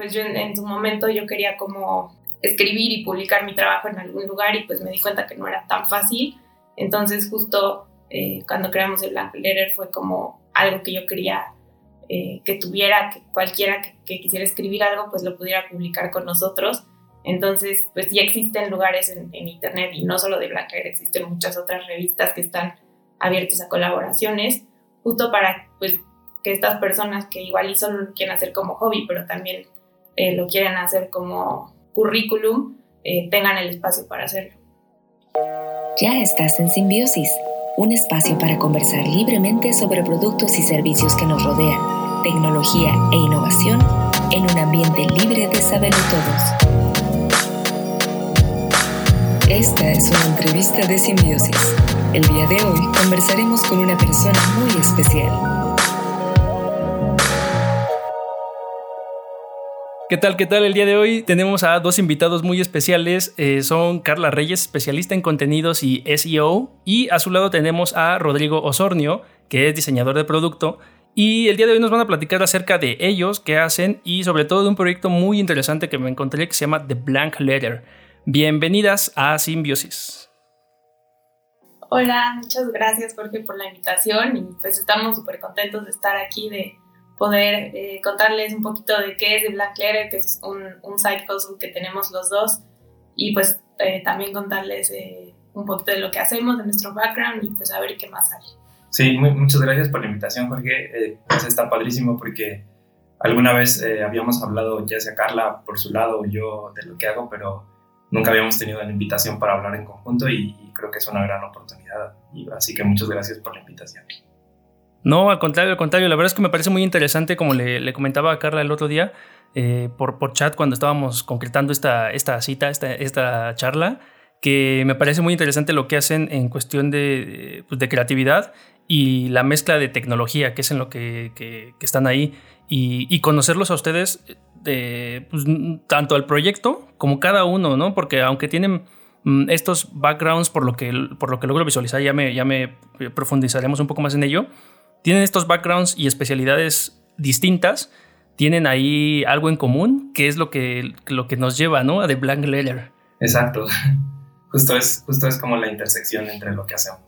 pues yo en, su momento yo quería como escribir y publicar mi trabajo en algún lugar y pues me di cuenta que no era tan fácil. Entonces justo eh, cuando creamos el Black Letter fue como algo que yo quería eh, que tuviera, que cualquiera que, quisiera escribir algo pues lo pudiera publicar con nosotros. Entonces pues ya existen lugares en, internet y no solo de Black Letter, existen muchas otras revistas que están abiertas a colaboraciones justo para pues que estas personas que igual y solo lo quieren hacer como hobby, pero también eh, lo quieren hacer como currículum, tengan el espacio para hacerlo. Ya estás en Simbiosis, un espacio para conversar libremente sobre productos y servicios que nos rodean, tecnología e innovación en un ambiente libre de saberlo todos. Esta es una entrevista de Simbiosis. El día de hoy conversaremos con una persona muy especial. ¿Qué tal? ¿Qué tal? El día de hoy tenemos a dos invitados muy especiales. Eh, son Carla Reyes, especialista en contenidos y SEO. Y a su lado tenemos a Rodrigo Osornio, que es diseñador de producto. Y el día de hoy nos van a platicar acerca de ellos, qué hacen y sobre todo de un proyecto muy interesante que me encontré que se llama The Blank Letter. Bienvenidas a Simbiosis. Hola, muchas gracias Jorge por la invitación y pues estamos súper contentos de estar aquí, de poder eh, contarles un poquito de qué es The Black Letter, que es un, un side hustle que tenemos los dos, y pues eh, también contarles eh, un poquito de lo que hacemos, de nuestro background y pues a ver qué más hay. Sí, muchas gracias por la invitación, Jorge. pues está padrísimo porque alguna vez habíamos hablado, ya sea Carla por su lado o yo, de lo que hago, pero nunca habíamos tenido la invitación para hablar en conjunto y, y creo que es una gran oportunidad. Y, así que muchas gracias por la invitación. No, al contrario, al contrario. La verdad es que me parece muy interesante, como le, comentaba a Carla el otro día, eh, por, por chat cuando estábamos concretando esta, esta cita, esta, esta charla, que me parece muy interesante lo que hacen en cuestión de, pues, de creatividad y la mezcla de tecnología, que es en lo que, que, están ahí, y, conocerlos a ustedes, de, pues, tanto al proyecto como cada uno, ¿no? Porque aunque tienen mm, estos backgrounds, por lo que, por lo que logro visualizar, ya me, ya me profundizaremos un poco más en ello, tienen estos backgrounds y especialidades distintas, tienen ahí algo en común, que es lo que, lo que nos lleva, ¿no? A The Blank Letter. Exacto. Justo es, justo es como la intersección entre lo que hacemos.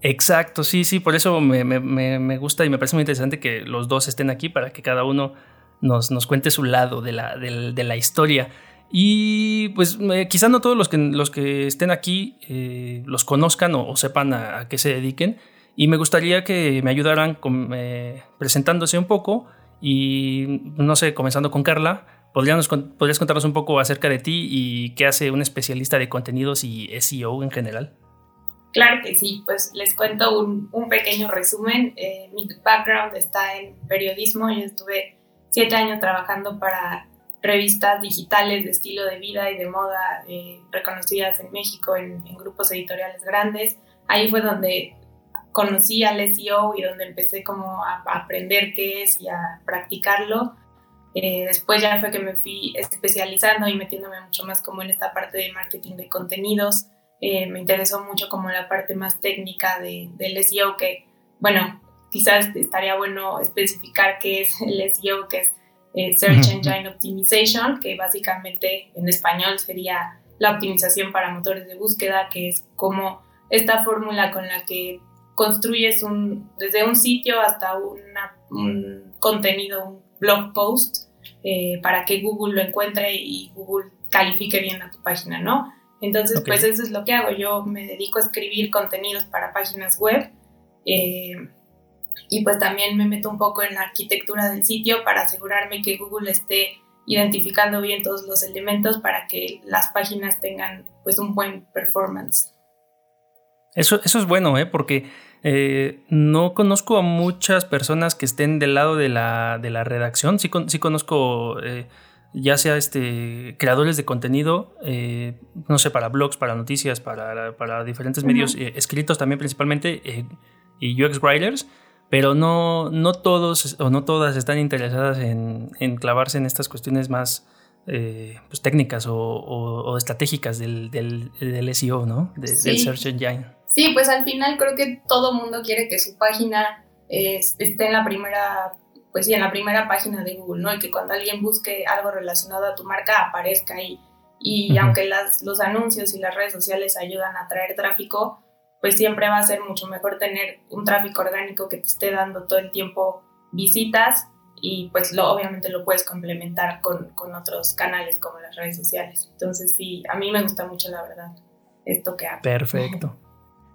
Exacto, sí, sí, por eso me, gusta y me parece muy interesante que los dos estén aquí para que cada uno nos, nos cuente su lado de la, de, la historia. Y pues quizá no todos los que, los que estén aquí eh, los conozcan o, sepan a, qué se dediquen, y me gustaría que me ayudaran eh, presentándose un poco y, no sé, comenzando con Carla, ¿podrías, ¿podrías contarnos un poco acerca de ti y qué hace un especialista de contenidos y SEO en general? Claro que sí, pues les cuento un, un pequeño resumen. Eh, mi background está en periodismo, yo estuve siete años trabajando para revistas digitales de estilo de vida y de moda eh, reconocidas en México en, en, grupos editoriales grandes. Ahí fue donde conocí al SEO y donde empecé como a, aprender qué es y a practicarlo. Eh, después ya fue que me fui especializando y metiéndome mucho más como en esta parte de marketing de contenidos. Eh, me interesó mucho como la parte más técnica de, del SEO que, bueno, quizás estaría bueno especificar qué es el SEO, que es eh, Search Engine Optimization, que básicamente en español sería la optimización para motores de búsqueda, que es como esta fórmula con la que construyes un, desde un sitio hasta un contenido, un blog post, eh, para que Google lo encuentre y Google califique bien a tu página, ¿no? Entonces, pues eso es lo que hago. Yo me dedico a escribir contenidos para páginas web eh, y pues también me meto un poco en la arquitectura del sitio para asegurarme que Google esté identificando bien todos los elementos para que las páginas tengan pues un buen performance. Eso, eso es bueno, ¿eh? porque eh, no conozco a muchas personas que estén del lado de la, de la redacción. Sí, sí conozco eh, ya sea este, creadores de contenido, eh, no sé, para blogs, para noticias, para, para diferentes medios escritos también principalmente, y UX writers, pero no, no todos o no todas están interesadas en, en clavarse en estas cuestiones más pues, técnicas o, estratégicas del, del, del, SEO, ¿no? del Search Engine. Sí, pues al final creo que todo mundo quiere que su página esté en la primera pues sí, en la primera página de Google, ¿no? Y que cuando alguien busque algo relacionado a tu marca aparezca ahí. Y aunque las, los anuncios y las redes sociales ayudan a traer tráfico, pues siempre va a ser mucho mejor tener un tráfico orgánico que te esté dando todo el tiempo visitas y pues lo, obviamente lo puedes complementar con, con otros canales como las redes sociales. Entonces sí, a mí me gusta mucho la verdad esto que hago. Perfecto.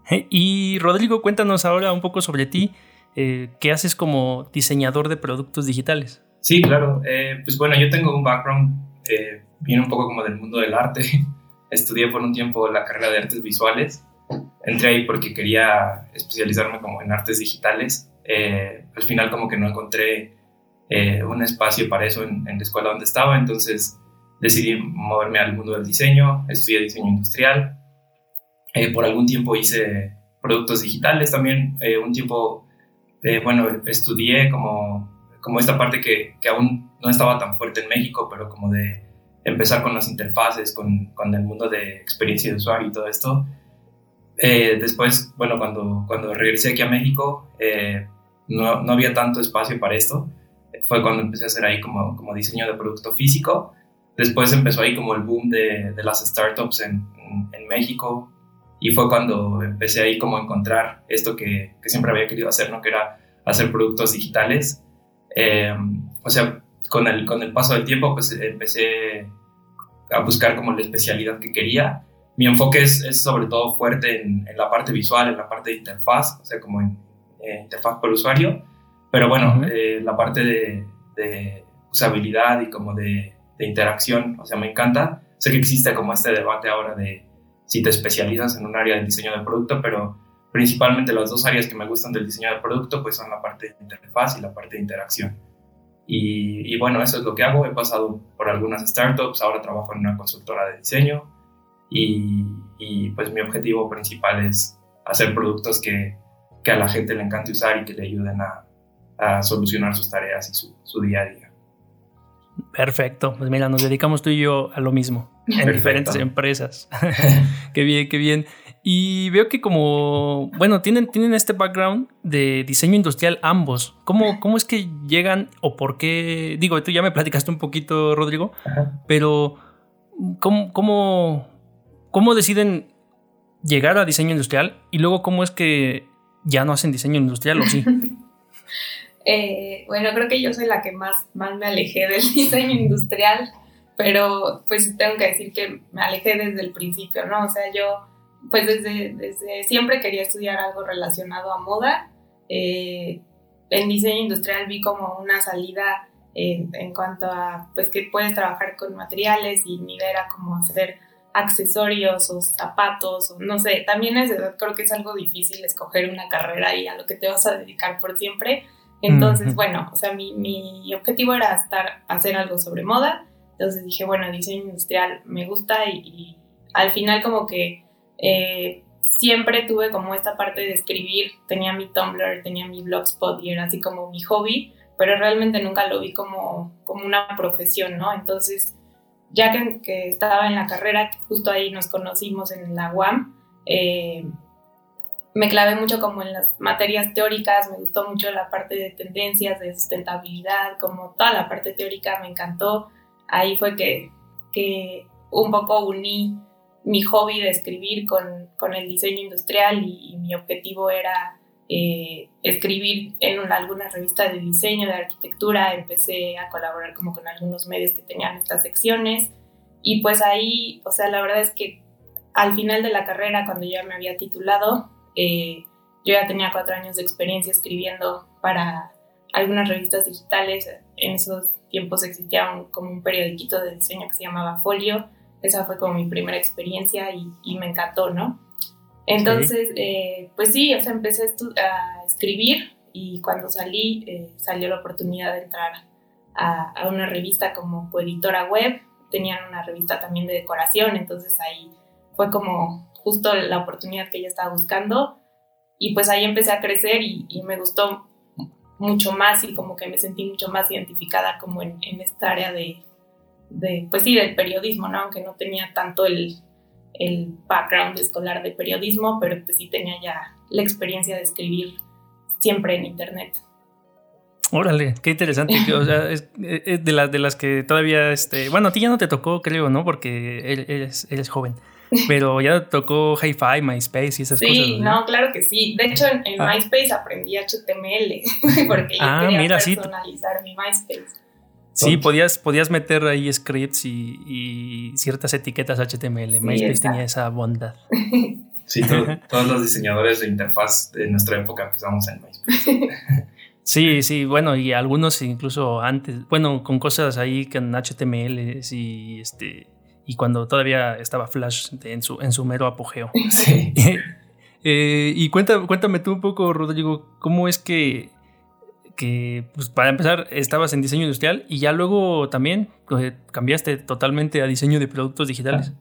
Y Rodrigo, cuéntanos ahora un poco sobre ti. Eh, ¿Qué haces como diseñador de productos digitales? Sí, claro. Eh, pues bueno, yo tengo un background, eh, viene un poco como del mundo del arte. Estudié por un tiempo la carrera de artes visuales. Entré ahí porque quería especializarme como en artes digitales. Eh, al final como que no encontré un espacio para eso en, en, la escuela donde estaba, entonces decidí moverme al mundo del diseño, estudié diseño industrial. Por algún tiempo hice productos digitales también, un tiempo eh, bueno, estudié como, como esta parte que, que, aún no estaba tan fuerte en México, pero como de empezar con las interfaces, con, con el mundo de experiencia de usuario y todo esto. Eh, después, bueno, cuando, cuando regresé aquí a México, eh, no, no, había tanto espacio para esto. Fue cuando empecé a hacer ahí como, como diseño de producto físico. Después empezó ahí como el boom de, de las startups en, en, en México, y fue cuando empecé ahí como a encontrar esto que, que siempre había querido hacer, ¿no? Que era hacer productos digitales. Eh, o sea, con el, con el paso del tiempo, pues empecé a buscar como la especialidad que quería. Mi enfoque es, es sobre todo fuerte en, en, la parte visual, en la parte de interfaz, o sea, como en, interfaz por usuario. Pero bueno, eh, la parte de, de, usabilidad y como de, de interacción, o sea, me encanta. Sé que existe como este debate ahora de si te especializas en un área del diseño del producto, pero principalmente las dos áreas que me gustan del diseño del producto pues son la parte de interfaz y la parte de interacción. Y, bueno, eso es lo que hago. He pasado por algunas startups, ahora trabajo en una consultora de diseño y, pues mi objetivo principal es hacer productos que, que, a la gente le encante usar y que le ayuden a, a solucionar sus tareas y su, su día a día. Perfecto, pues mira, nos dedicamos tú y yo a lo mismo en Perfecto. diferentes empresas. qué bien, qué bien. Y veo que como, bueno, tienen, tienen este background de diseño industrial ambos. ¿Cómo, ¿Cómo es que llegan o por qué? Digo, tú ya me platicaste un poquito, Rodrigo, Ajá. pero ¿cómo, cómo, ¿cómo deciden llegar a diseño industrial? Y luego, ¿cómo es que ya no hacen diseño industrial o sí? Eh, bueno, creo que yo soy la que más, más me alejé del diseño industrial, pero pues tengo que decir que me alejé desde el principio, ¿no? O sea, yo pues desde, desde siempre quería estudiar algo relacionado a moda. Eh, en diseño industrial vi como una salida en, en, cuanto a pues que puedes trabajar con materiales y mi idea era como hacer accesorios o zapatos o no sé, también es creo que es algo difícil escoger una carrera y a lo que te vas a dedicar por siempre entonces, uh -huh. bueno, o sea, mi, mi, objetivo era estar, hacer algo sobre moda. Entonces dije, bueno, diseño industrial me gusta y, y al final como que eh, siempre tuve como esta parte de escribir. Tenía mi Tumblr, tenía mi Blogspot y era así como mi hobby, pero realmente nunca lo vi como, como una profesión, ¿no? Entonces, ya que, que estaba en la carrera, justo ahí nos conocimos en la UAM, eh, me clavé mucho como en las materias teóricas, me gustó mucho la parte de tendencias, de sustentabilidad, como toda la parte teórica me encantó. Ahí fue que, que un poco uní mi hobby de escribir con, con el diseño industrial y, mi objetivo era eh, escribir en una, alguna revista de diseño, de arquitectura, empecé a colaborar como con algunos medios que tenían estas secciones y pues ahí, o sea, la verdad es que al final de la carrera, cuando ya me había titulado, eh, yo ya tenía cuatro años de experiencia escribiendo para algunas revistas digitales. En esos tiempos existía un, como un periodiquito de diseño que se llamaba Folio. Esa fue como mi primera experiencia y, y me encantó, ¿no? Entonces, sí. Eh, pues sí, o sea, empecé a, a, escribir y cuando salí, eh, salió la oportunidad de entrar a, a una revista como coeditora web. Tenían una revista también de decoración, entonces ahí fue como justo la oportunidad que ella estaba buscando y pues ahí empecé a crecer y, y, me gustó mucho más y como que me sentí mucho más identificada como en, en esta área de, de, pues sí, del periodismo, ¿no? Aunque no tenía tanto el, el background escolar de periodismo, pero pues sí tenía ya la experiencia de escribir siempre en internet. Órale, qué interesante. o sea, es, de, las de las que todavía, este, bueno, a ti ya no te tocó, creo, ¿no? Porque eres, eres joven. Pero ya tocó Hi-Fi, MySpace y esas cosas. Sí, ¿no? claro que sí. De hecho, en, ah. MySpace aprendí HTML porque yo ah, quería personalizar mi MySpace. Sí, podías, podías meter ahí scripts y, ciertas etiquetas HTML. MySpace tenía esa bondad. Sí, todos los diseñadores de interfaz de nuestra época empezamos en MySpace. Sí, sí, bueno, y algunos incluso antes, bueno, con cosas ahí con HTML y este y cuando todavía estaba Flash en su, en su mero apogeo. Sí. Eh, y cuéntame, cuéntame tú un poco, Rodrigo, ¿cómo es que, que pues para empezar, estabas en diseño industrial y ya luego también pues, cambiaste totalmente a diseño de productos digitales?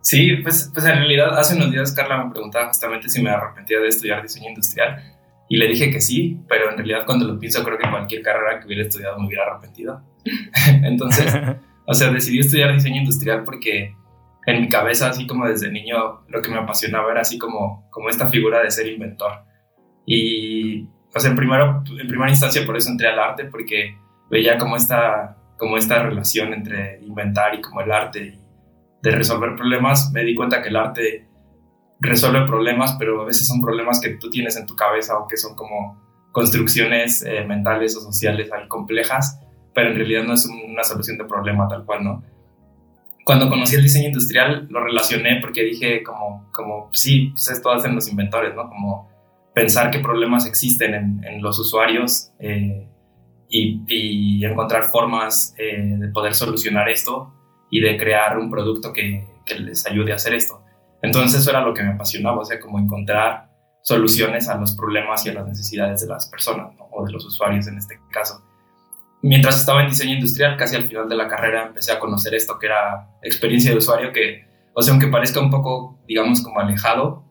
Sí, pues, pues en realidad hace unos días Carla me preguntaba justamente si me arrepentía de estudiar diseño industrial y le dije que sí, pero en realidad cuando lo pienso creo que cualquier carrera que hubiera estudiado me hubiera arrepentido. Entonces... O sea, decidí estudiar diseño industrial porque en mi cabeza, así como desde niño, lo que me apasionaba era así como, como esta figura de ser inventor. Y, o sea, en, primero, en primera instancia por eso entré al arte, porque veía como esta, como esta relación entre inventar y como el arte de resolver problemas. Me di cuenta que el arte resuelve problemas, pero a veces son problemas que tú tienes en tu cabeza o que son como construcciones eh, mentales o sociales ahí complejas pero en realidad no es una solución de problema tal cual, ¿no? Cuando conocí el diseño industrial lo relacioné porque dije como, como sí, pues esto hacen los inventores, ¿no? Como pensar qué problemas existen en, los usuarios eh, y, encontrar formas eh, de poder solucionar esto y de crear un producto que, que les ayude a hacer esto. Entonces eso era lo que me apasionaba, o sea, como encontrar soluciones a los problemas y a las necesidades de las personas, o de los usuarios en este caso mientras estaba en diseño industrial, casi al final de la carrera empecé a conocer esto que era experiencia de usuario, que, o sea, aunque parezca un poco, digamos, como alejado,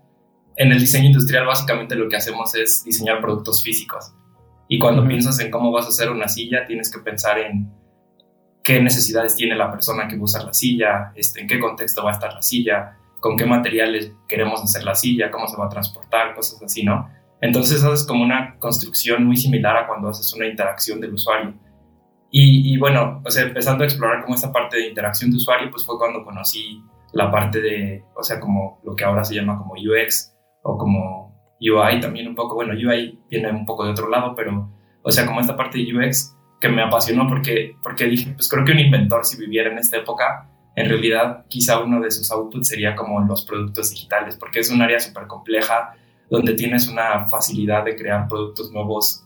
en el diseño industrial básicamente lo que hacemos es diseñar productos físicos. Y cuando piensas en cómo vas a hacer una silla, tienes que pensar en qué necesidades tiene la persona que va a usar la silla, este, en qué contexto va a estar la silla, con qué materiales queremos hacer la silla, cómo se va a transportar, cosas así, ¿no? Entonces haces como una construcción muy similar a cuando haces una interacción del usuario. Y, bueno, o sea, empezando a explorar como esta parte de interacción de usuario, pues fue cuando conocí la parte de, o sea, como lo que ahora se llama como UX o como UI también un poco, bueno, UI viene un poco de otro lado, pero, o sea, como esta parte de UX que me apasionó porque, porque dije, pues creo que un inventor si viviera en esta época, en realidad quizá uno de sus outputs sería como los productos digitales, porque es un área súper compleja donde tienes una facilidad de crear productos nuevos,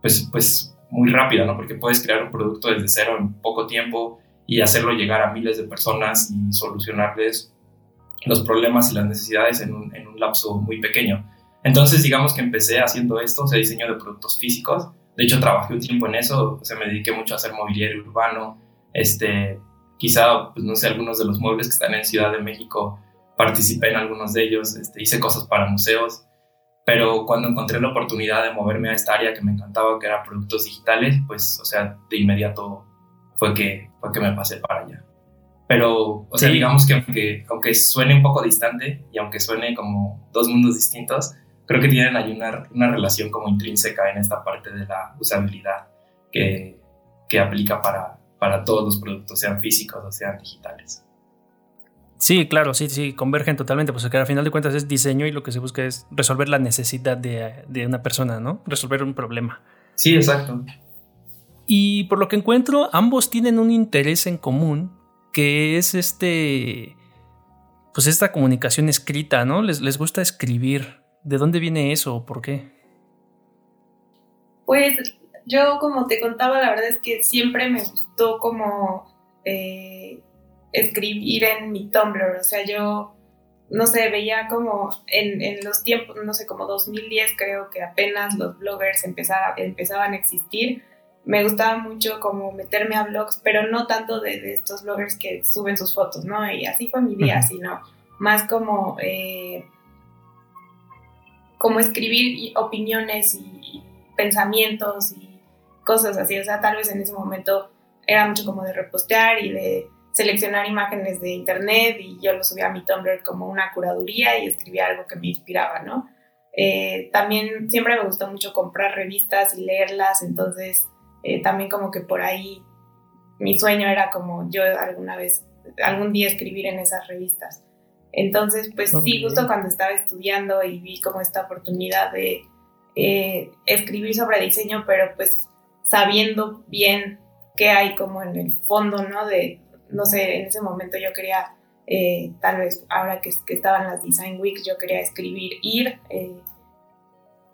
pues, pues muy rápida, ¿no? Porque puedes crear un producto desde cero en poco tiempo y hacerlo llegar a miles de personas y solucionarles los problemas y las necesidades en un, en un lapso muy pequeño. Entonces, digamos que empecé haciendo esto, o sea, diseño de productos físicos. De hecho, trabajé un tiempo en eso, o sea, me dediqué mucho a hacer mobiliario urbano. Este, quizá, pues no sé, algunos de los muebles que están en Ciudad de México, participé en algunos de ellos, este, hice cosas para museos. Pero cuando encontré la oportunidad de moverme a esta área que me encantaba, que era productos digitales, pues, o sea, de inmediato fue que, fue que me pasé para allá. Pero, o sea, digamos que aunque, aunque suene un poco distante y aunque suene como dos mundos distintos, creo que tienen ahí una, una relación como intrínseca en esta parte de la usabilidad que, que aplica para, para todos los productos, sean físicos o sean digitales. Sí, claro, sí, sí, convergen totalmente, pues que al final de cuentas es diseño y lo que se busca es resolver la necesidad de, de una persona, ¿no? Resolver un problema. Sí, exacto. Y por lo que encuentro, ambos tienen un interés en común, que es este, pues esta comunicación escrita, ¿no? Les, les gusta escribir. ¿De dónde viene eso o por qué? Pues yo, como te contaba, la verdad es que siempre me gustó como... Eh, escribir en mi Tumblr, o sea, yo, no sé, veía como en, los tiempos, no sé, como 2010 creo que apenas los bloggers empezaban a existir, me gustaba mucho como meterme a blogs, pero no tanto de, estos bloggers que suben sus fotos, ¿no? Y así fue mi día, sino más como, eh, como escribir opiniones y pensamientos y cosas así, o sea, tal vez en ese momento era mucho como de repostear y de seleccionar imágenes de internet y yo lo subía a mi Tumblr como una curaduría y escribía algo que me inspiraba, ¿no? Eh, también siempre me gustó mucho comprar revistas y leerlas, entonces eh, también como que por ahí mi sueño era como yo alguna vez, algún día escribir en esas revistas. Entonces, pues sí, justo cuando estaba estudiando y vi como esta oportunidad de eh, escribir sobre diseño, pero pues sabiendo bien qué hay como en el fondo, ¿no? De, no sé, en ese momento yo quería, eh, tal vez ahora que, que, estaban las Design Weeks, yo quería escribir, ir, eh,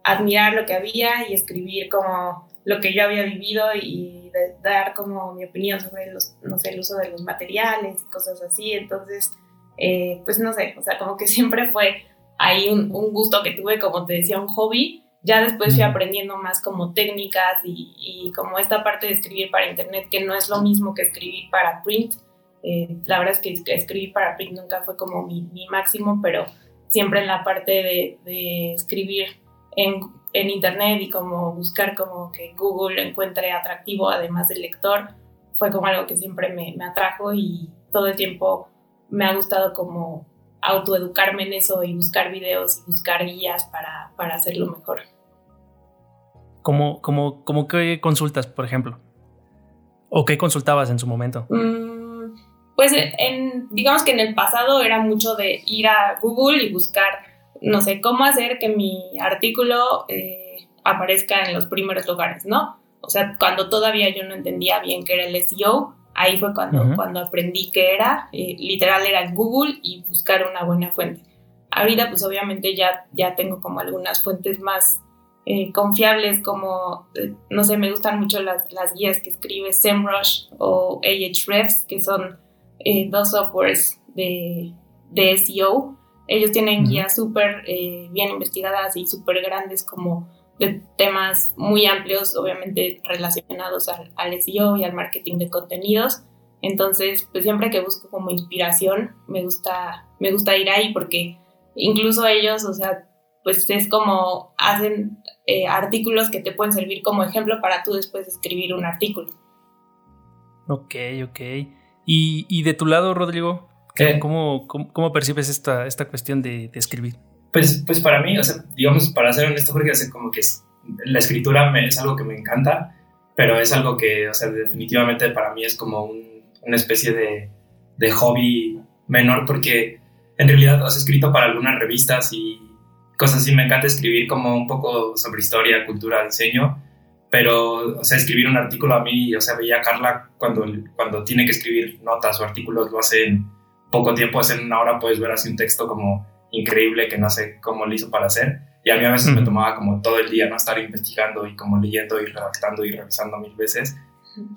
admirar lo que había y escribir como lo que yo había vivido y dar como mi opinión sobre los, no sé, el uso de los materiales y cosas así. Entonces, eh, pues no sé, o sea, como que siempre fue ahí un, un, gusto que tuve, como te decía, un hobby. Ya después fui aprendiendo más como técnicas y, y, como esta parte de escribir para internet, que no es lo mismo que escribir para print. Eh, la verdad es que escribir para print nunca fue como mi, mi máximo, pero siempre en la parte de, de escribir en, en, internet y como buscar como que Google encuentre atractivo además del lector, fue como algo que siempre me, me atrajo y todo el tiempo me ha gustado como autoeducarme en eso y buscar videos y buscar guías para, para hacerlo mejor. ¿Cómo, cómo, cómo qué consultas, por ejemplo? ¿O qué consultabas en su momento? Mm, pues en, digamos que en el pasado era mucho de ir a Google y buscar, no sé, cómo hacer que mi artículo eh, aparezca en los primeros lugares, ¿no? O sea, cuando todavía yo no entendía bien qué era el SEO, Ahí fue cuando, cuando aprendí que era, eh, literal era Google y buscar una buena fuente. Ahorita pues obviamente ya, ya tengo como algunas fuentes más eh, confiables como, eh, no sé, me gustan mucho las, las guías que escribe SEMrush o Ahrefs, que son dos softwares de, de, SEO. Ellos tienen guías súper bien investigadas y súper grandes como de temas muy amplios, obviamente relacionados al, al, SEO y al marketing de contenidos. Entonces, pues siempre que busco como inspiración, me gusta, me gusta ir ahí porque incluso ellos, o sea, pues es como hacen eh, artículos que te pueden servir como ejemplo para tú después escribir un artículo. Ok, ok. Y, y de tu lado, Rodrigo, ¿cómo, cómo, percibes esta, esta cuestión de, de escribir? Pues, pues para mí, o sea, digamos, para ser honesto, Jorge, como que es, la escritura me, es algo que me encanta, pero es algo que, o sea, definitivamente para mí es como una especie de, de, hobby menor, porque en realidad, o sea, he escrito para algunas revistas y cosas así, me encanta escribir como un poco sobre historia, cultura, diseño, pero, o sea, escribir un artículo a mí, o sea, veía a Carla cuando, cuando tiene que escribir notas o artículos, lo hace en poco tiempo, hace en una hora puedes ver así un texto como increíble que no sé cómo lo hizo para hacer. Y a mí a veces me tomaba como todo el día, ¿no? Estar investigando y como leyendo y redactando y revisando mil veces.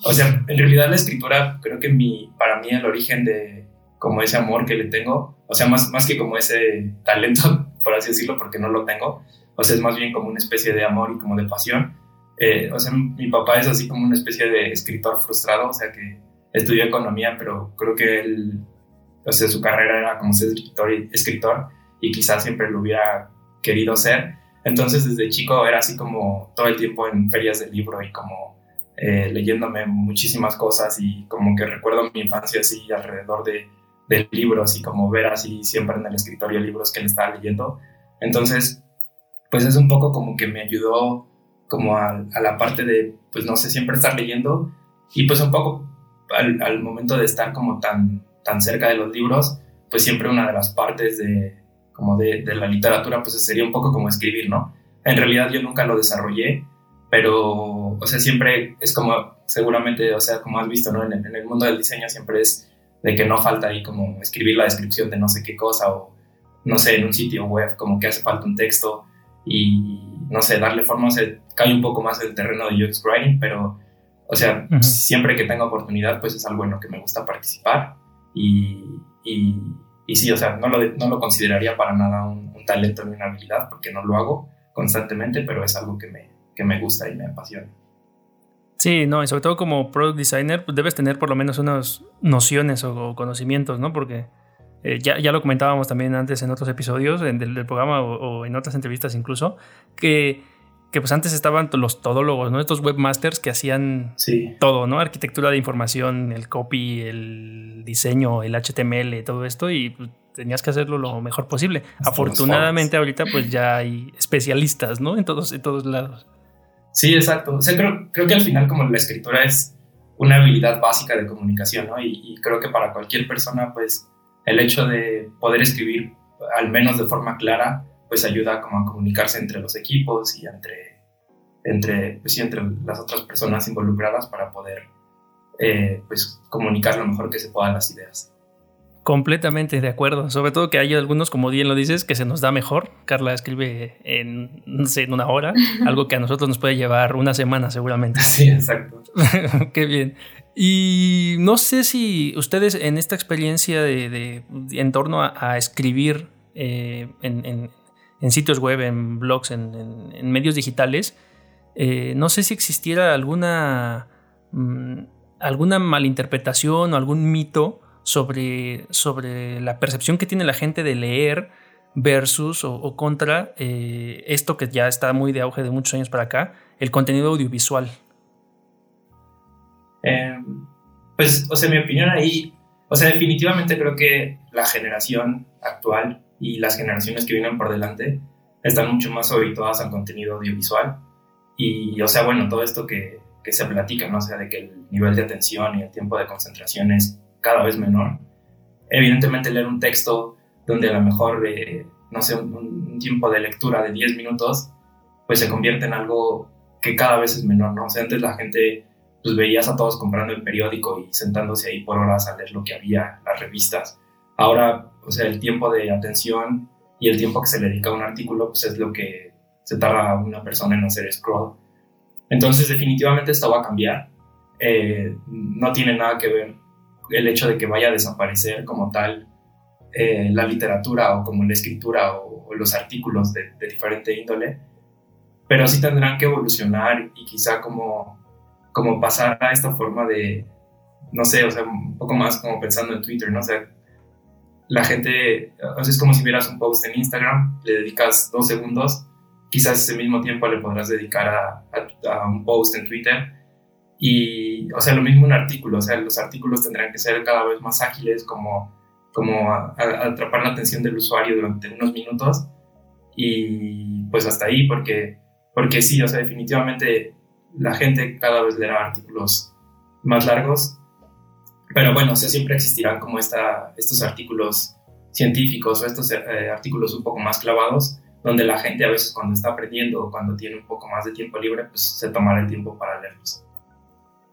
O sea, en realidad la escritura, creo que mi, para mí el origen de como ese amor que le tengo, o sea, más, más que como ese talento, por así decirlo, porque no lo tengo, o sea, es más bien como una especie de amor y como de pasión. Eh, o sea, mi papá es así como una especie de escritor frustrado, o sea, que estudió economía, pero creo que él, o sea, su carrera era como ser escritor, escritor y quizás siempre lo hubiera querido ser. Entonces desde chico era así como todo el tiempo en ferias de libro y como eh, leyéndome muchísimas cosas y como que recuerdo mi infancia así alrededor de, de libros y como ver así siempre en el escritorio libros que le estaba leyendo. Entonces, pues es un poco como que me ayudó como a, a la parte de, pues no sé, siempre estar leyendo y pues un poco al, al momento de estar como tan, tan cerca de los libros, pues siempre una de las partes de, como de, de, la literatura, pues sería un poco como escribir, ¿no? En realidad yo nunca lo desarrollé, pero, o sea, siempre es como, seguramente, o sea, como has visto, ¿no? En, en, el mundo del diseño siempre es de que no falta ahí como escribir la descripción de no sé qué cosa o, no sé, en un sitio web, como que hace falta un texto y, no sé, darle forma, se cae un poco más el terreno de UX Writing, pero, o sea, uh -huh. siempre que tenga oportunidad, pues es algo en lo que me gusta participar y, y y sí, o sea, no lo, no lo consideraría para nada un, un, talento ni una habilidad, porque no lo hago constantemente, pero es algo que me, que me gusta y me apasiona. Sí, no, y sobre todo como product designer, pues debes tener por lo menos unas nociones o, conocimientos, ¿no? Porque eh, ya, ya lo comentábamos también antes en otros episodios en, del, del, programa o, o en otras entrevistas incluso, que que pues antes estaban los todólogos, ¿no? Estos webmasters que hacían sí. todo, ¿no? Arquitectura de información, el copy, el diseño, el HTML, todo esto y pues, tenías que hacerlo lo mejor posible. Afortunadamente ahorita pues ya hay especialistas, ¿no? En todos, en todos lados. Sí, exacto. O sea, creo, creo que al final como la escritura es una habilidad básica de comunicación, ¿no? Y, creo que para cualquier persona, pues, el hecho de poder escribir, al menos de forma clara, pues ayuda como a comunicarse entre los equipos y entre, entre, pues, entre las otras personas involucradas para poder, eh, pues, comunicar lo mejor que se puedan las ideas. Completamente de acuerdo. Sobre todo que hay algunos, como bien lo dices, que se nos da mejor. Carla escribe en, no sé, en una hora, algo que a nosotros nos puede llevar una semana seguramente. Sí, exacto. Qué bien. Y no sé si ustedes en esta experiencia de, en torno a, escribir eh, en, sitios web, en blogs, en, medios digitales, eh, no sé si existiera alguna, mm, alguna malinterpretación o algún mito sobre, sobre la percepción que tiene la gente de leer versus o, contra eh, esto que ya está muy de auge de muchos años para acá, el contenido audiovisual. Eh, pues, o sea, mi opinión ahí, o sea, definitivamente creo que la generación actual y las generaciones que vienen por delante están mucho más habituadas al contenido audiovisual. Y, o sea, bueno, todo esto que, que se platica, ¿no? O sea, de que el nivel de atención y el tiempo de concentración es cada vez menor. Evidentemente leer un texto donde a lo mejor, eh, no sé, un, tiempo de lectura de 10 minutos, pues se convierte en algo que cada vez es menor, ¿no? O sea, antes la gente, pues veías a todos comprando el periódico y sentándose ahí por horas a leer lo que había, las revistas. Ahora, o sea, el tiempo de atención y el tiempo que se le dedica a un artículo, pues es lo que se tarda una persona en hacer scroll. Entonces, definitivamente esto va a cambiar. Eh, no tiene nada que ver el hecho de que vaya a desaparecer como tal eh, la literatura o como la escritura o, los artículos de, diferente índole, pero sí tendrán que evolucionar y quizá como, como pasar a esta forma de, no sé, o sea, un poco más como pensando en Twitter, ¿no? O sea, la gente, o sea, es como si vieras un post en Instagram, le dedicas dos segundos, quizás ese mismo tiempo le podrás dedicar a, a un post en Twitter y, o sea, lo mismo un artículo, o sea, los artículos tendrán que ser cada vez más ágiles, como, como atrapar la atención del usuario durante unos minutos. Y pues hasta ahí, porque, porque sí, o sea, definitivamente la gente cada vez leerá artículos más largos. Pero bueno, o sea, siempre existirán como esta, estos artículos científicos o estos eh, artículos un poco más clavados, donde la gente a veces cuando está aprendiendo o cuando tiene un poco más de tiempo libre, pues se tomará el tiempo para leerlos.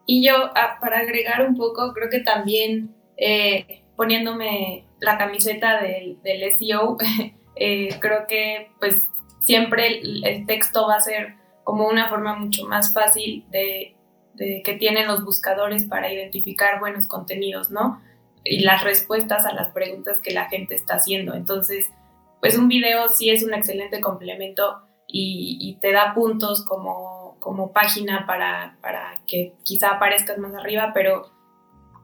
Y yo, ah, para agregar un poco, creo que también eh, poniéndome la camiseta del, del SEO, eh, creo que pues siempre el, texto va a ser como una forma mucho más fácil de, que tienen los buscadores para identificar buenos contenidos, ¿no? Y las respuestas a las preguntas que la gente está haciendo. Entonces, pues un video sí es un excelente complemento y, y te da puntos como como página para, para que quizá aparezcas más arriba, pero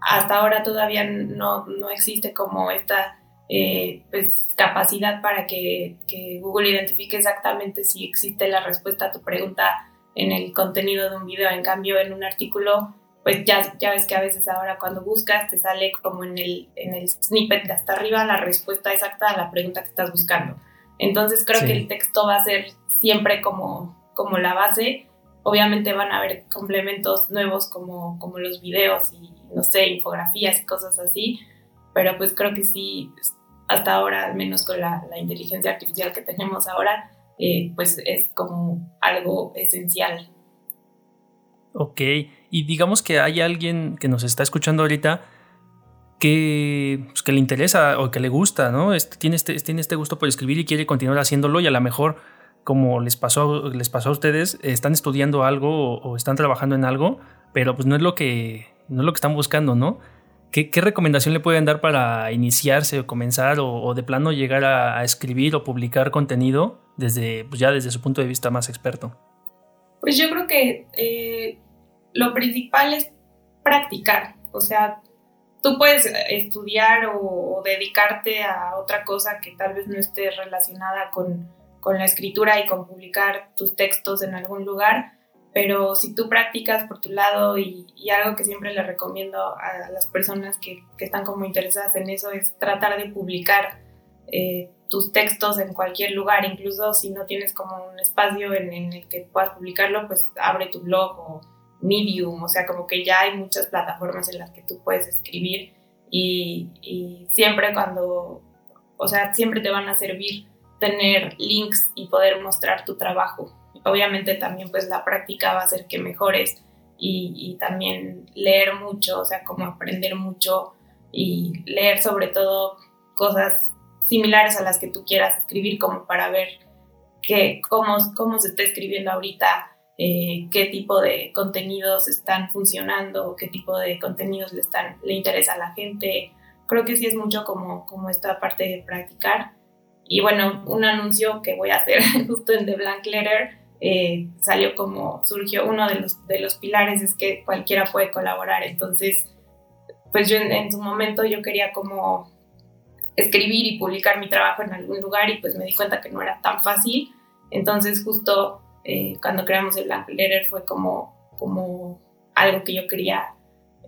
hasta ahora todavía no, no existe como esta eh, pues, capacidad para que, que, Google identifique exactamente si existe la respuesta a tu pregunta en el contenido de un video. En cambio, en un artículo, pues ya, ya ves que a veces ahora cuando buscas te sale como en el, en el snippet de hasta arriba la respuesta exacta a la pregunta que estás buscando. Entonces creo que el texto va a ser siempre como, como la base Obviamente van a haber complementos nuevos como, como los videos y, no sé, infografías y cosas así, pero pues creo que sí, hasta ahora, al menos con la, inteligencia artificial que tenemos ahora, eh, pues es como algo esencial. Ok, y digamos que hay alguien que nos está escuchando ahorita que, pues, que le interesa o que le gusta, ¿no? Este, tiene, este, tiene este gusto por escribir y quiere continuar haciéndolo y a lo mejor como les pasó, les pasó a ustedes, están estudiando algo o, están trabajando en algo, pero pues no es lo que, no es lo que están buscando, ¿no? ¿Qué, recomendación le pueden dar para iniciarse o comenzar o, de plano llegar a, escribir o publicar contenido desde, pues ya desde su punto de vista más experto? Pues yo creo que eh, lo principal es practicar, o sea, tú puedes estudiar o dedicarte a otra cosa que tal vez no esté relacionada con con la escritura y con publicar tus textos en algún lugar, pero si tú practicas por tu lado y, algo que siempre le recomiendo a las personas que, están como interesadas en eso es tratar de publicar eh, tus textos en cualquier lugar, incluso si no tienes como un espacio en, el que puedas publicarlo, pues abre tu blog o Medium, o sea, como que ya hay muchas plataformas en las que tú puedes escribir y, y siempre cuando, o sea, siempre te van a servir tener links y poder mostrar tu trabajo. Obviamente también pues la práctica va a hacer que mejores y, también leer mucho, o sea, como aprender mucho y leer sobre todo cosas similares a las que tú quieras escribir como para ver que, cómo, cómo se está escribiendo ahorita, eh, qué tipo de contenidos están funcionando, qué tipo de contenidos le, están, le interesa a la gente. Creo que sí es mucho como, como esta parte de practicar. Y bueno, un anuncio que voy a hacer justo en The Blank Letter eh, salió como surgió uno de los, de los pilares es que cualquiera puede colaborar. Entonces, pues yo en su momento yo quería como escribir y publicar mi trabajo en algún lugar y pues me di cuenta que no era tan fácil. Entonces justo eh, cuando creamos el Blank Letter fue como, como algo que yo quería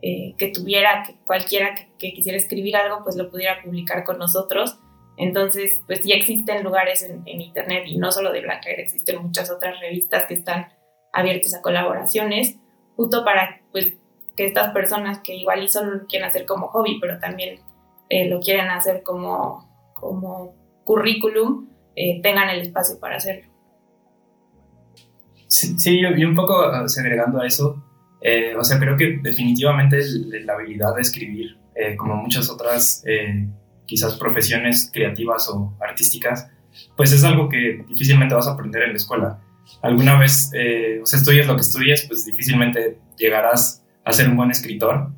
eh, que tuviera, que cualquiera que, quisiera escribir algo pues lo pudiera publicar con nosotros. Entonces pues ya existen lugares en, internet y no solo de Blank Letter, existen muchas otras revistas que están abiertas a colaboraciones justo para pues que estas personas que igual y solo lo quieren hacer como hobby, pero también eh, lo quieren hacer como, como currículum, eh, tengan el espacio para hacerlo. Sí, yo, un poco ah, segregando a eso, eh, o sea, creo que definitivamente la habilidad de escribir, como muchas otras quizás profesiones creativas o artísticas, pues es algo que difícilmente vas a aprender en la escuela. Alguna vez, o sea, estudies lo que estudies, pues difícilmente llegarás a ser un buen escritor,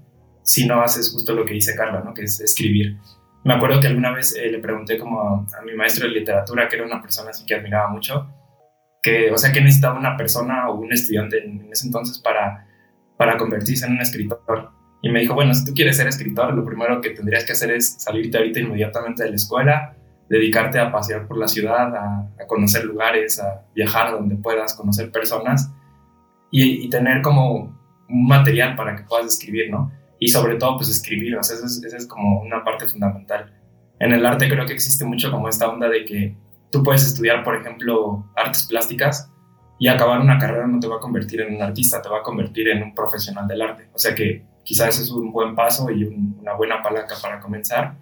si no haces justo lo que dice Carla, ¿no? que es escribir. Me acuerdo que alguna vez eh, le pregunté como a, mi maestro de literatura, que era una persona así que admiraba mucho, que, o sea, que necesitaba una persona o un estudiante en, ese entonces para, para convertirse en un escritor. Y me dijo, bueno, si tú quieres ser escritor, lo primero que tendrías que hacer es salirte ahorita inmediatamente de la escuela, dedicarte a pasear por la ciudad, a, conocer lugares, a viajar donde puedas, conocer personas y, y tener como un material para que puedas escribir, ¿no? y sobre todo pues escribir, o sea, esa es, como una parte fundamental. En el arte creo que existe mucho como esta onda de que tú puedes estudiar, por ejemplo, artes plásticas y acabar una carrera no te va a convertir en un artista, te va a convertir en un profesional del arte. O sea que quizás es un buen paso y una buena palanca para comenzar,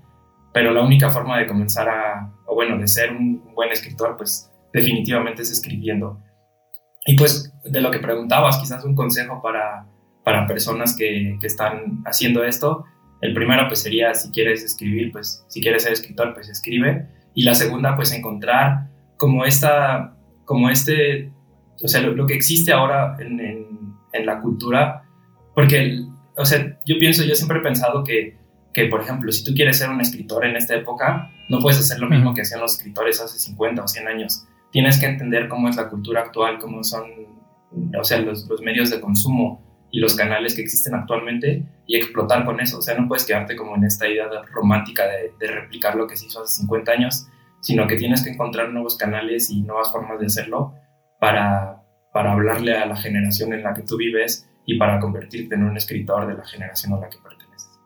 pero la única forma de comenzar a, o bueno, de ser un buen escritor, pues definitivamente es escribiendo. Y pues de lo que preguntabas, quizás un consejo para para personas que, que, están haciendo esto. El primero pues sería si quieres escribir, pues si quieres ser escritor, pues escribe. Y la segunda pues encontrar como esta, como este, o sea, lo, que existe ahora en, en, la cultura, porque, o sea, yo pienso, yo siempre he pensado que, que, por ejemplo, si tú quieres ser un escritor en esta época, no puedes hacer lo mismo que hacían los escritores hace 50 o 100 años. Tienes que entender cómo es la cultura actual, cómo son, o sea, los, los medios de consumo, y los canales que existen actualmente y explotar con eso. O sea, no puedes quedarte como en esta idea romántica de, replicar lo que se hizo hace 50 años, sino que tienes que encontrar nuevos canales y nuevas formas de hacerlo para, para hablarle a la generación en la que tú vives y para convertirte en un escritor de la generación a la que perteneces.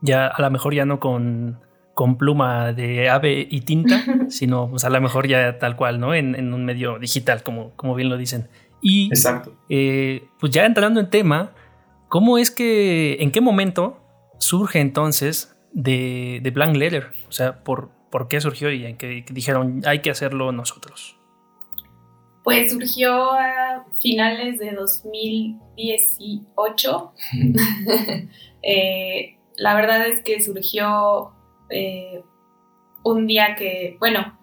Ya a lo mejor ya no con, con pluma de ave y tinta, sino pues a lo mejor ya tal cual, ¿no? En, en un medio digital, como, como bien lo dicen. Y Exacto. Eh, pues ya entrando en tema, ¿cómo es que, en qué momento surge entonces de, de Blank Letter? O sea, ¿por, ¿por qué surgió y en qué dijeron hay que hacerlo nosotros? Pues surgió a finales de 2018. Eh, la verdad es que surgió eh, un día que, bueno,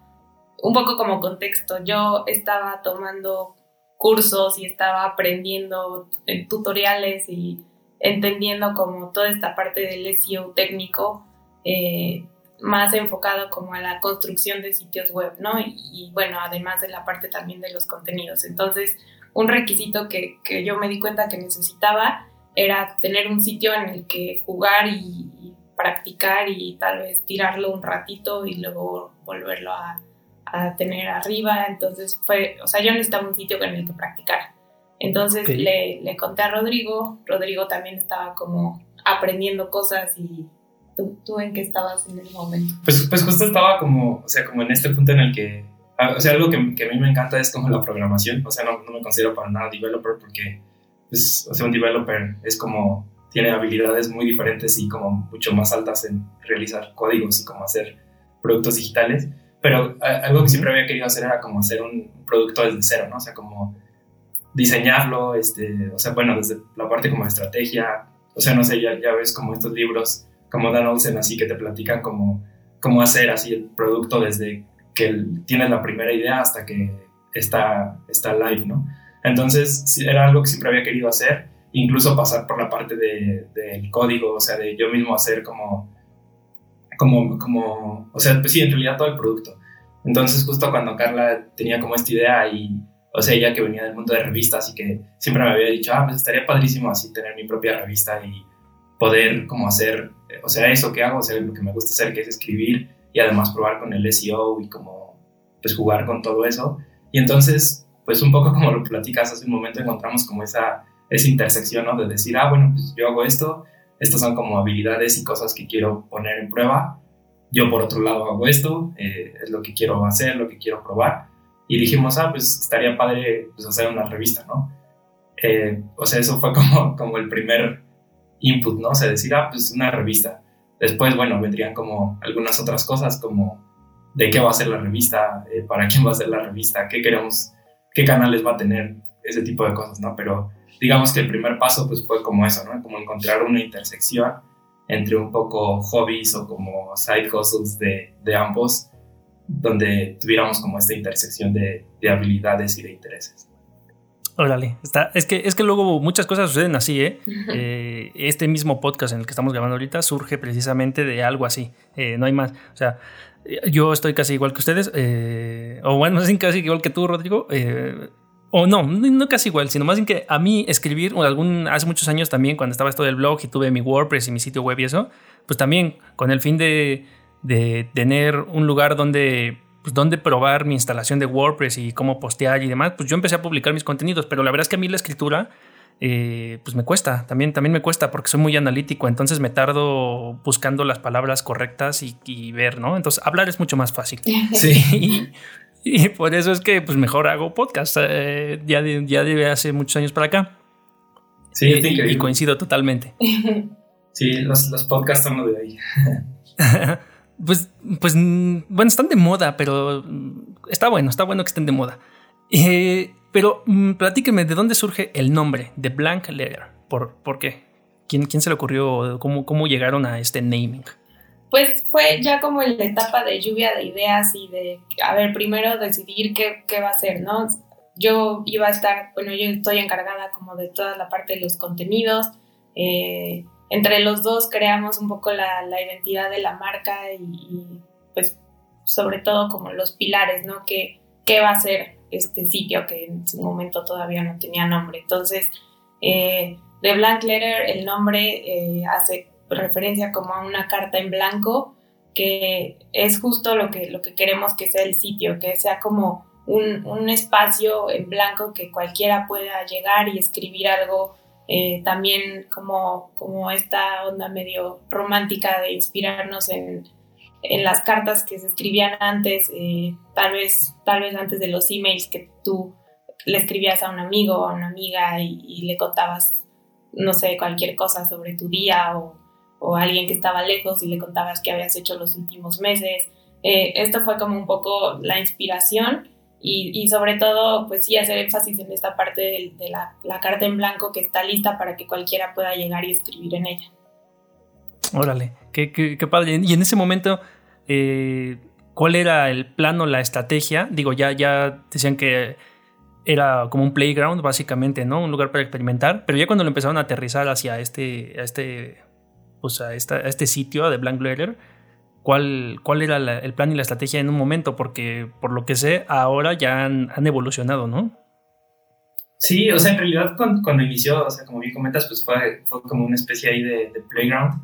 un poco como contexto, yo estaba tomando cursos y estaba aprendiendo en tutoriales y entendiendo como toda esta parte del SEO técnico eh, más enfocado como a la construcción de sitios web, ¿no? Y, bueno, además de la parte también de los contenidos. Entonces, un requisito que, que, yo me di cuenta que necesitaba era tener un sitio en el que jugar y, y practicar y tal vez tirarlo un ratito y luego volverlo a, a tener arriba, entonces fue, o sea, yo necesitaba un sitio con el que practicar. Entonces le, le, conté a Rodrigo, Rodrigo también estaba como aprendiendo cosas y, ¿Tú, en qué estabas en el momento? Pues, pues justo estaba como, o sea, como en este punto en el que, o sea, algo que, que a mí me encanta es como la programación, o sea, no, no me considero para nada developer porque, pues, o sea, un developer es como, tiene habilidades muy diferentes y como mucho más altas en realizar códigos y como hacer productos digitales, pero algo que siempre había querido hacer era como hacer un producto desde cero, ¿no? O sea, como diseñarlo, este, o sea, bueno, desde la parte como de estrategia, o sea, no sé, ya, ya ves como estos libros como Dan Olsen, así que te platican cómo, cómo hacer así el producto desde que tienes la primera idea hasta que está, está live, ¿no? Entonces, era algo que siempre había querido hacer, incluso pasar por la parte del de, código, o sea, de yo mismo hacer como, como, como, o sea, pues sí, en realidad todo el producto. Entonces, justo cuando Carla tenía como esta idea y, o sea, ella que venía del mundo de revistas y que siempre me había dicho, ah, pues estaría padrísimo así tener mi propia revista y poder como hacer, o sea, eso que hago, o sea, lo que me gusta hacer, que es escribir y además probar con el SEO y como, pues jugar con todo eso. Y entonces, pues un poco como lo platicas hace un momento, encontramos como esa, esa intersección, ¿no? De decir, ah, bueno, pues yo hago esto, estas son como habilidades y cosas que quiero poner en prueba. Yo por otro lado hago esto, eh, es lo que quiero hacer, lo que quiero probar. Y dijimos, ah, pues estaría padre pues, hacer una revista, ¿no? Eh, o sea, eso fue como, como el primer input, ¿no? O sea, decir, ah, pues una revista. Después, bueno, vendrían como algunas otras cosas como de qué va a ser la revista, eh, para quién va a ser la revista, qué queremos, qué canales va a tener, ese tipo de cosas, ¿no? Pero digamos que el primer paso pues fue como eso, ¿no? Como encontrar una intersección entre un poco hobbies o como side hustles de, ambos, donde tuviéramos como esta intersección de habilidades y de intereses. Órale, está, es que, es que luego muchas cosas suceden así, ¿eh? ¿eh? Este mismo podcast en el que estamos grabando ahorita surge precisamente de algo así, eh, no hay más. O sea, yo estoy casi igual que ustedes, eh, o bueno, más bien casi igual que tú, Rodrigo, o no, no casi igual, sino más bien que a mí escribir, o algún, hace muchos años también, cuando estaba esto del blog y tuve mi WordPress y mi sitio web y eso, pues también con el fin de, de tener un lugar donde pues, dónde probar mi instalación de WordPress y cómo postear y demás, pues yo empecé a publicar mis contenidos, pero la verdad es que a mí la escritura, eh, pues me cuesta, también, también me cuesta porque soy muy analítico, entonces me tardo buscando las palabras correctas y, ver, ¿no? Entonces hablar es mucho más fácil. Sí. y, por eso es que pues mejor hago podcast, eh, ya, de, ya de hace muchos años para acá. Sí, eh, y coincido totalmente. Sí, los, los podcasts son lo de ahí. Pues, pues, bueno, están de moda, pero está bueno, está bueno que estén de moda. Eh, pero mm, platíqueme, ¿de dónde surge el nombre de Blank Letter? ¿Por, por qué? ¿Quién, ¿Quién se le ocurrió? ¿Cómo, ¿Cómo llegaron a este naming? Pues fue ya como en la etapa de lluvia de ideas y de, a ver, primero decidir qué, qué va a ser, ¿no? Yo iba a estar, bueno, yo estoy encargada como de toda la parte de los contenidos, eh, entre los dos creamos un poco la, identidad de la marca y, pues sobre todo como los pilares, ¿no? ¿Qué, ¿Qué, va a ser este sitio que en su momento todavía no tenía nombre? Entonces, eh, The Blank Letter, el nombre eh, hace referencia como a una carta en blanco, que es justo lo que, lo que queremos que sea el sitio, que sea como un, un espacio en blanco que cualquiera pueda llegar y escribir algo eh, también como, como esta onda medio romántica de inspirarnos en, en las cartas que se escribían antes, eh, tal, vez, tal vez antes de los emails que tú le escribías a un amigo o a una amiga y, le contabas, no sé, cualquier cosa sobre tu día o, o, alguien que estaba lejos y le contabas qué habías hecho los últimos meses. Eh, esto fue como un poco la inspiración y, sobre todo, pues sí, hacer énfasis en esta parte de, la, carta en blanco que está lista para que cualquiera pueda llegar y escribir en ella. Órale, qué, padre. Y en ese momento, eh, ¿cuál era el plano, la estrategia? Digo, ya, ya decían que era como un playground, básicamente, ¿no? Un lugar para experimentar, pero ya cuando lo empezaron a aterrizar hacia este, este, pues a, esta, este sitio de Blank Letter, cuál, cuál era el plan y la estrategia en un momento, porque por lo que sé, ahora ya han, evolucionado, ¿no? Sí, o sea, en realidad cuando, inició, o sea, como bien comentas, pues fue, fue como una especie ahí de, playground.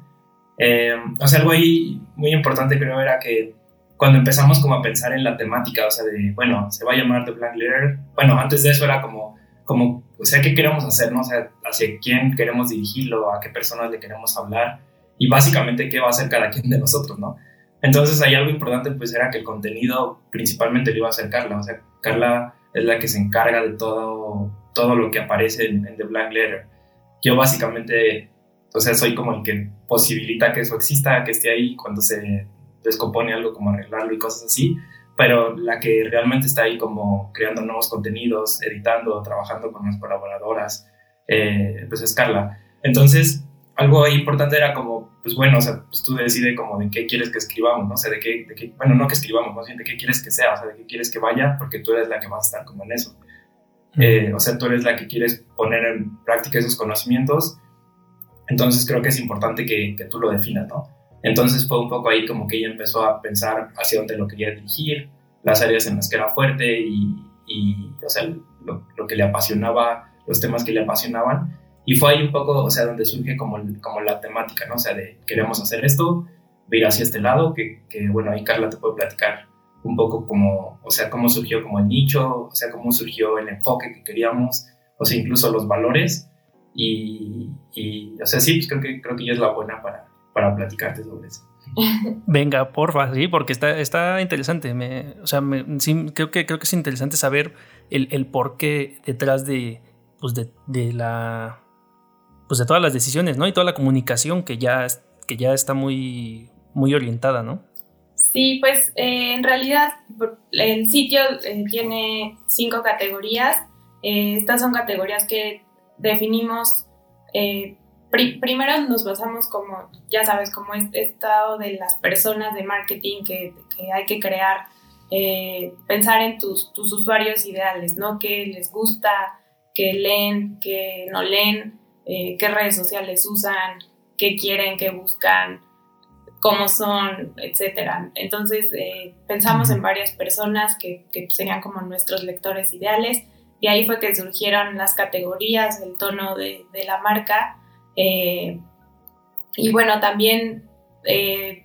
Eh, o sea, algo ahí muy importante creo era que cuando empezamos como a pensar en la temática, o sea, de, bueno, se va a llamar The Blank Letter, bueno, antes de eso era como, como, o sea, ¿qué queremos hacer, no? O sea, hacia quién queremos dirigirlo, a qué personas le queremos hablar. y básicamente qué va a hacer cada quien de nosotros, ¿no? Entonces ahí algo importante pues era que el contenido principalmente lo iba a hacer Carla, o sea, Carla es la que se encarga de todo, todo lo que aparece en, The Black Letter. Yo básicamente, o sea, soy como el que posibilita que eso exista, que esté ahí cuando se descompone algo como arreglarlo y cosas así, pero la que realmente está ahí como creando nuevos contenidos, editando, trabajando con las colaboradoras, eh, pues es Carla. Entonces, algo importante era como, pues bueno, o sea, pues tú decides como de qué quieres que escribamos, ¿no? O sea, de qué, de qué, bueno, no que escribamos, más bien de qué quieres que sea, o sea, de qué quieres que vaya, porque tú eres la que vas a estar como en eso. Eh, o sea, tú eres la que quieres poner en práctica esos conocimientos, entonces creo que es importante que, que tú lo definas, ¿no? Entonces fue un poco ahí como que ella empezó a pensar hacia dónde lo quería dirigir, las áreas en las que era fuerte y, y o sea, lo, lo que le apasionaba, los temas que le apasionaban y fue ahí un poco, o sea, donde surge como, como la temática, ¿no? O sea, de queremos hacer esto, ir hacia este lado, que, que, bueno, ahí Carla te puede platicar un poco como, o sea, cómo surgió como el nicho, o sea, cómo surgió el enfoque que queríamos, o sea, incluso los valores. Y, y o sea, sí, pues creo que, creo que ella es la buena para, para platicarte sobre eso. Venga, porfa, sí, porque está, está interesante. Me, o sea, me, sí, creo que, creo que es interesante saber el, el porqué detrás de, pues de, de la pues de todas las decisiones, ¿no? Y toda la comunicación que ya, que ya está muy, muy orientada, ¿no? Sí, pues eh, en realidad el sitio eh, tiene cinco categorías. Eh, estas son categorías que definimos. primero nos basamos como, ya sabes, como este estado de las personas de marketing que, hay que crear, pensar en tus, tus usuarios ideales, ¿no? Que les gusta, que leen, que no leen, eh, qué redes sociales usan, qué quieren, qué buscan, cómo son, etc. Entonces eh, pensamos en varias personas que, serían como nuestros lectores ideales y ahí fue que surgieron las categorías, el tono de, la marca eh, y bueno, también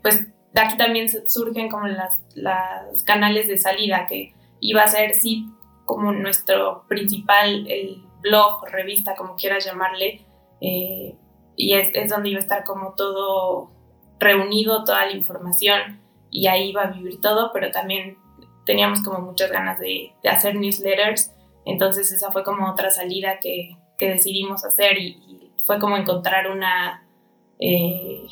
pues de aquí también surgen como las, las canales de salida que iba a ser sí como nuestro principal, el blog, revista, como quieras llamarle, eh, y es, es, donde iba a estar como todo reunido, toda la información y ahí iba a vivir todo, pero también teníamos como muchas ganas de, de hacer newsletters, entonces esa fue como otra salida que, que decidimos hacer y, fue como encontrar una, eh,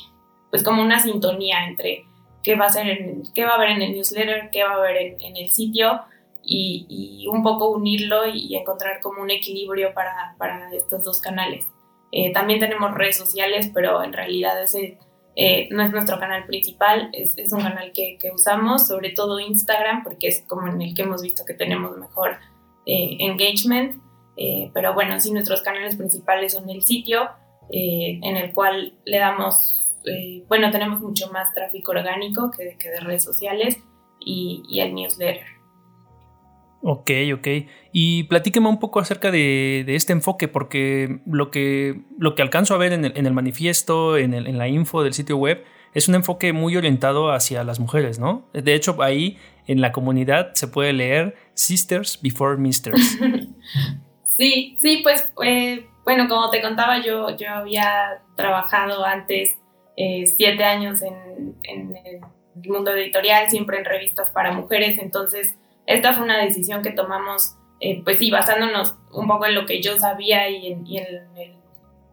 pues como una sintonía entre qué va a ser en, qué va a haber en el newsletter, qué va a haber en, en el sitio y, y, un poco unirlo y encontrar como un equilibrio para, para estos dos canales. Eh, también tenemos redes sociales, pero en realidad ese eh, no es nuestro canal principal, es, un canal que, usamos, sobre todo Instagram, porque es como en el que hemos visto que tenemos mejor eh, engagement. pero bueno, sí, nuestros canales principales son el sitio, en el cual le damos, bueno, tenemos mucho más tráfico orgánico que, que de redes sociales y, y el newsletter. Ok, ok. Y platíqueme un poco acerca de, este enfoque, porque lo que, lo que alcanzo a ver en el, manifiesto, en, la info del sitio web, es un enfoque muy orientado hacia las mujeres, ¿no? De hecho, ahí en la comunidad se puede leer Sisters Before Misters. Sí, sí, pues eh, bueno, como te contaba, yo, yo había trabajado antes eh, siete años en, en el mundo editorial, siempre en revistas para mujeres, entonces esta fue una decisión que tomamos, eh, pues sí, basándonos un poco en lo que yo sabía y en, el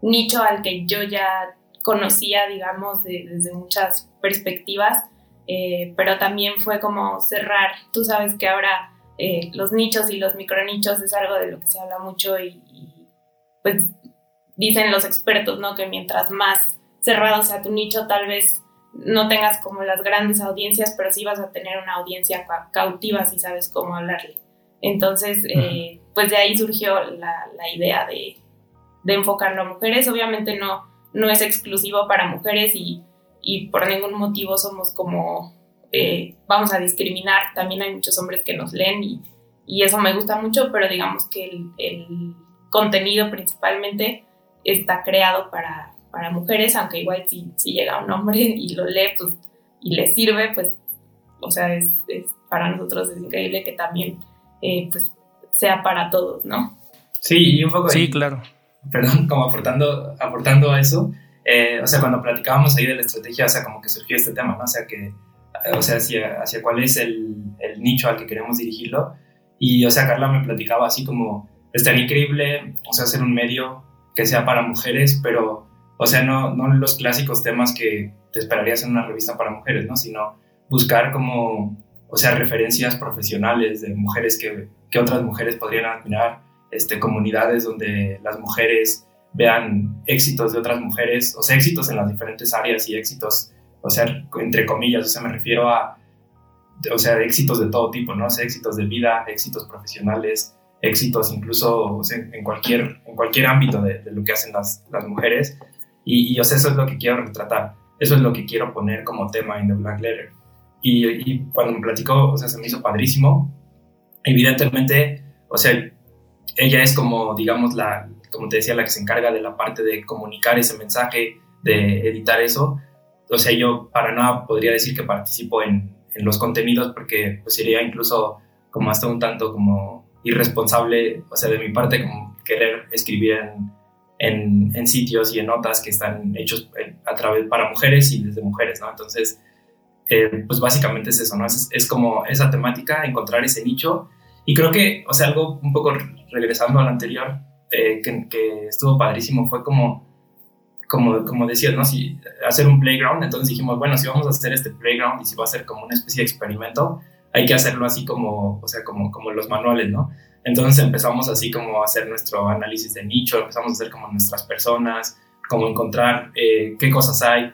nicho al que yo ya conocía, digamos, desde muchas perspectivas, eh, pero también fue como cerrar, tú sabes que ahora eh, los nichos y los micronichos es algo de lo que se habla mucho y, y, pues dicen los expertos, ¿no? Que mientras más cerrado sea tu nicho, tal vez no tengas como las grandes audiencias, pero sí vas a tener una audiencia cautiva si sabes cómo hablarle. Entonces, eh, pues de ahí surgió la, idea de, enfocarlo a mujeres. Obviamente no, no es exclusivo para mujeres y, por ningún motivo somos como, eh, vamos a discriminar. También hay muchos hombres que nos leen y, eso me gusta mucho, pero digamos que el, el contenido principalmente está creado para, para mujeres, aunque igual si, si llega un hombre y lo lee pues, y le sirve, pues, o sea, es, para nosotros es increíble que también eh, pues, sea para todos, ¿no? Sí, y un poco... Sí, claro. Perdón, como aportando, aportando a eso, eh, o sea, cuando platicábamos ahí de la estrategia, o sea, como que surgió este tema, ¿no? O sea, que, o sea, hacia, hacia cuál es el, el nicho al que queremos dirigirlo. Y, o sea, Carla me platicaba así como, estaría increíble, o sea, hacer un medio que sea para mujeres, pero, o sea, no, no los clásicos temas que te esperarías en una revista para mujeres, ¿no? Sino buscar como, o sea, referencias profesionales de mujeres que, que otras mujeres podrían admirar, este, comunidades donde las mujeres vean éxitos de otras mujeres, o sea, éxitos en las diferentes áreas y éxitos, o sea, entre comillas, o sea, me refiero a, o sea, éxitos de todo tipo, ¿no? O sea, éxitos de vida, éxitos profesionales, éxitos incluso en, cualquier, en cualquier ámbito de, lo que hacen las, las mujeres. Y, y, o sea, eso es lo que quiero retratar, eso es lo que quiero poner como tema en The Black Letter. Y, y cuando me platicó, o sea, se me hizo padrísimo. Evidentemente, o sea, ella es como, digamos, la, como te decía, la que se encarga de la parte de comunicar ese mensaje, de editar eso. O sea, yo para nada podría decir que participo en, en los contenidos porque pues sería incluso como hasta un tanto como irresponsable, o sea, de mi parte, como querer escribir en, en, en sitios y en notas que están hechos a través para mujeres y desde mujeres, ¿no? Entonces, eh, pues básicamente es eso, ¿no? Es, es, como esa temática, encontrar ese nicho. Y creo que, o sea, algo un poco regresando al anterior, eh, que, que, estuvo padrísimo, fue como, como, como decías, ¿no? Si hacer un playground, entonces dijimos, bueno, si vamos a hacer este playground y si va a ser como una especie de experimento, hay que hacerlo así como, o sea, como, como los manuales, ¿no? Entonces empezamos así como a hacer nuestro análisis de nicho, empezamos a hacer como nuestras personas, como encontrar eh, qué cosas hay,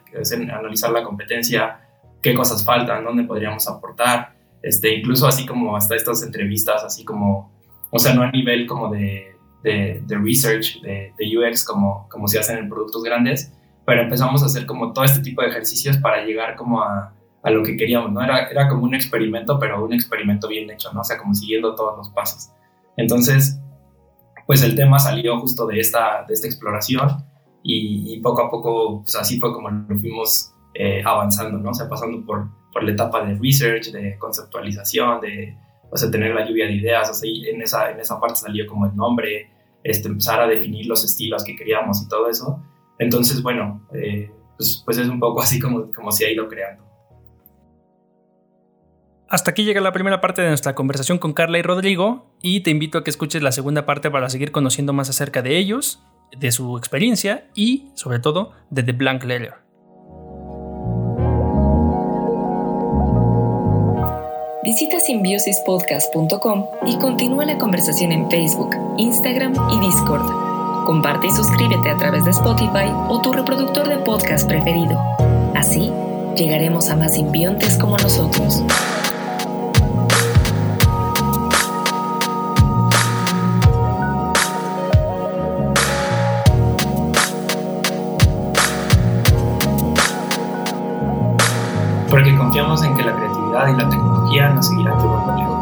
analizar la competencia, qué cosas faltan, dónde podríamos aportar, este, incluso así como hasta estas entrevistas, así como, o sea, no a nivel como de, de, de research, de, de, UX, como, como se hacen en productos grandes, pero empezamos a hacer como todo este tipo de ejercicios para llegar como a, a lo que queríamos, ¿no? Era, era como un experimento, pero un experimento bien hecho, ¿no? O sea, como siguiendo todos los pasos. Entonces, pues el tema salió justo de esta, de esta exploración y, poco a poco, pues así fue como lo fuimos eh, avanzando, ¿no? O sea, pasando por, por la etapa de research, de conceptualización, de, o sea, tener la lluvia de ideas, o sea, en esa, en esa parte salió como el nombre, este, empezar a definir los estilos que queríamos y todo eso. Entonces, bueno, eh, pues, pues es un poco así como, como se ha ido creando. Hasta aquí llega la primera parte de nuestra conversación con Carla y Rodrigo y te invito a que escuches la segunda parte para seguir conociendo más acerca de ellos, de su experiencia y sobre todo de The Blank Letter. Visita simbiosispodcast.com y continúa la conversación en Facebook, Instagram y Discord. Comparte y suscríbete a través de Spotify o tu reproductor de podcast preferido. Así llegaremos a más simbiontes como nosotros. Y la tecnología nos seguirán llevando lejos.